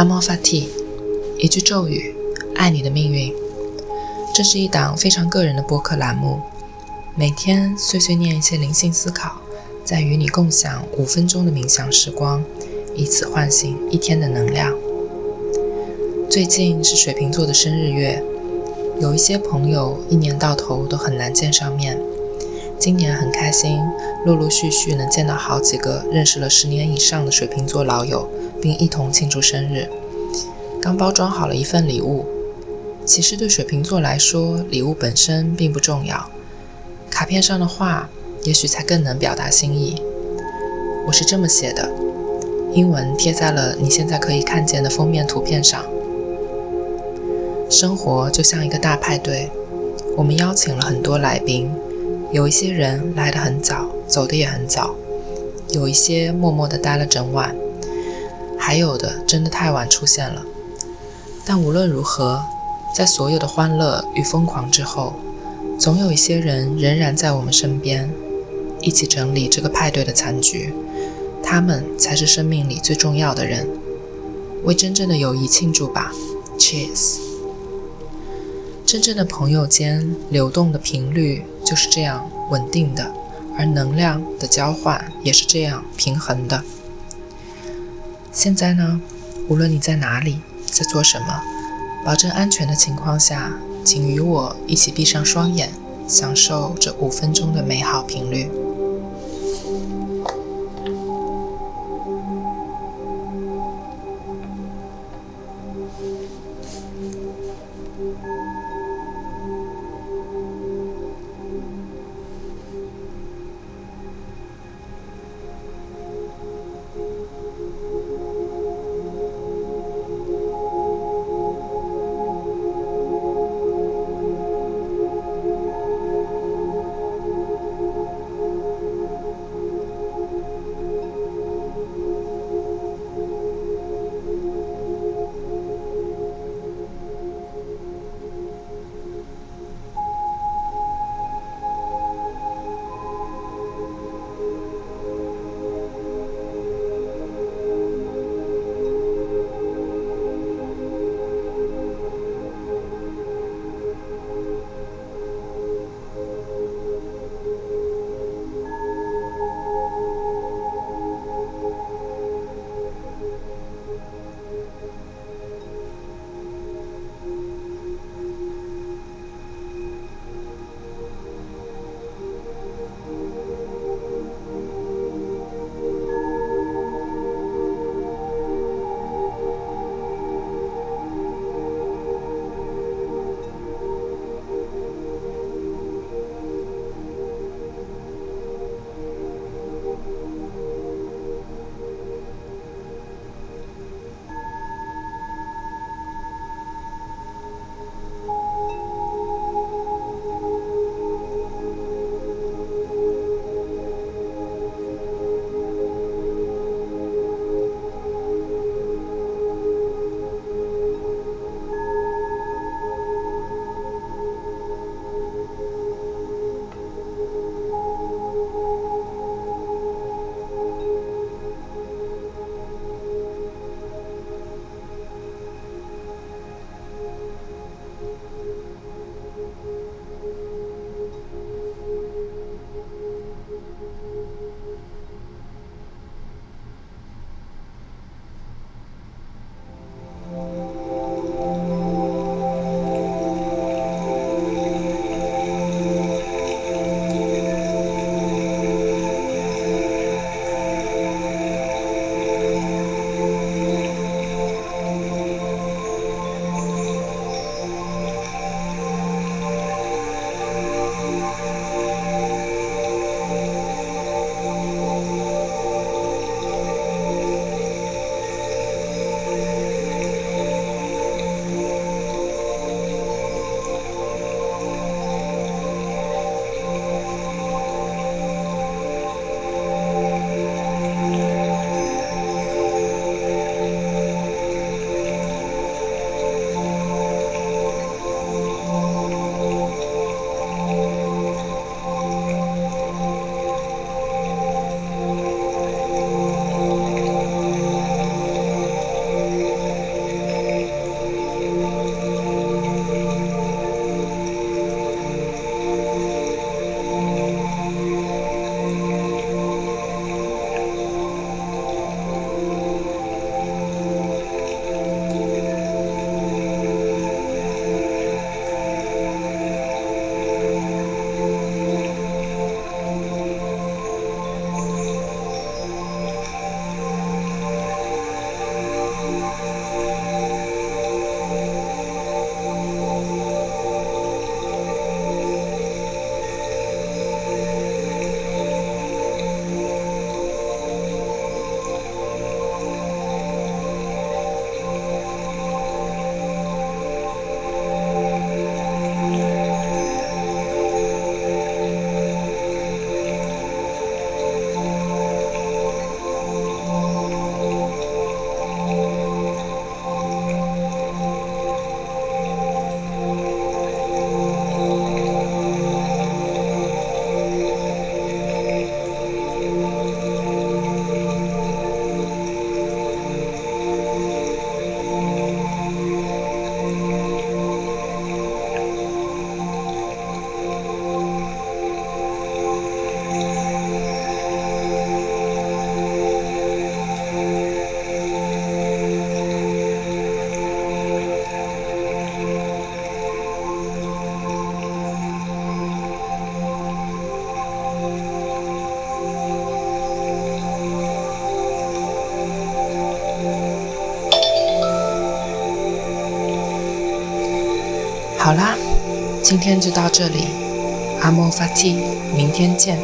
阿莫法蒂，一句咒语，爱你的命运。这是一档非常个人的播客栏目，每天碎碎念一些灵性思考，再与你共享五分钟的冥想时光，以此唤醒一天的能量。最近是水瓶座的生日月，有一些朋友一年到头都很难见上面。今年很开心，陆陆续续能见到好几个认识了十年以上的水瓶座老友，并一同庆祝生日。刚包装好了一份礼物。其实对水瓶座来说，礼物本身并不重要，卡片上的话也许才更能表达心意。我是这么写的，英文贴在了你现在可以看见的封面图片上。生活就像一个大派对，我们邀请了很多来宾，有一些人来得很早，走得也很早，有一些默默地待了整晚，还有的真的太晚出现了。但无论如何。在所有的欢乐与疯狂之后，总有一些人仍然在我们身边，一起整理这个派对的残局。他们才是生命里最重要的人。为真正的友谊庆祝吧，Cheers！真正的朋友间流动的频率就是这样稳定的，而能量的交换也是这样平衡的。现在呢，无论你在哪里，在做什么。保证安全的情况下，请与我一起闭上双眼，享受这五分钟的美好频率。好啦，今天就到这里，阿莫发记，明天见。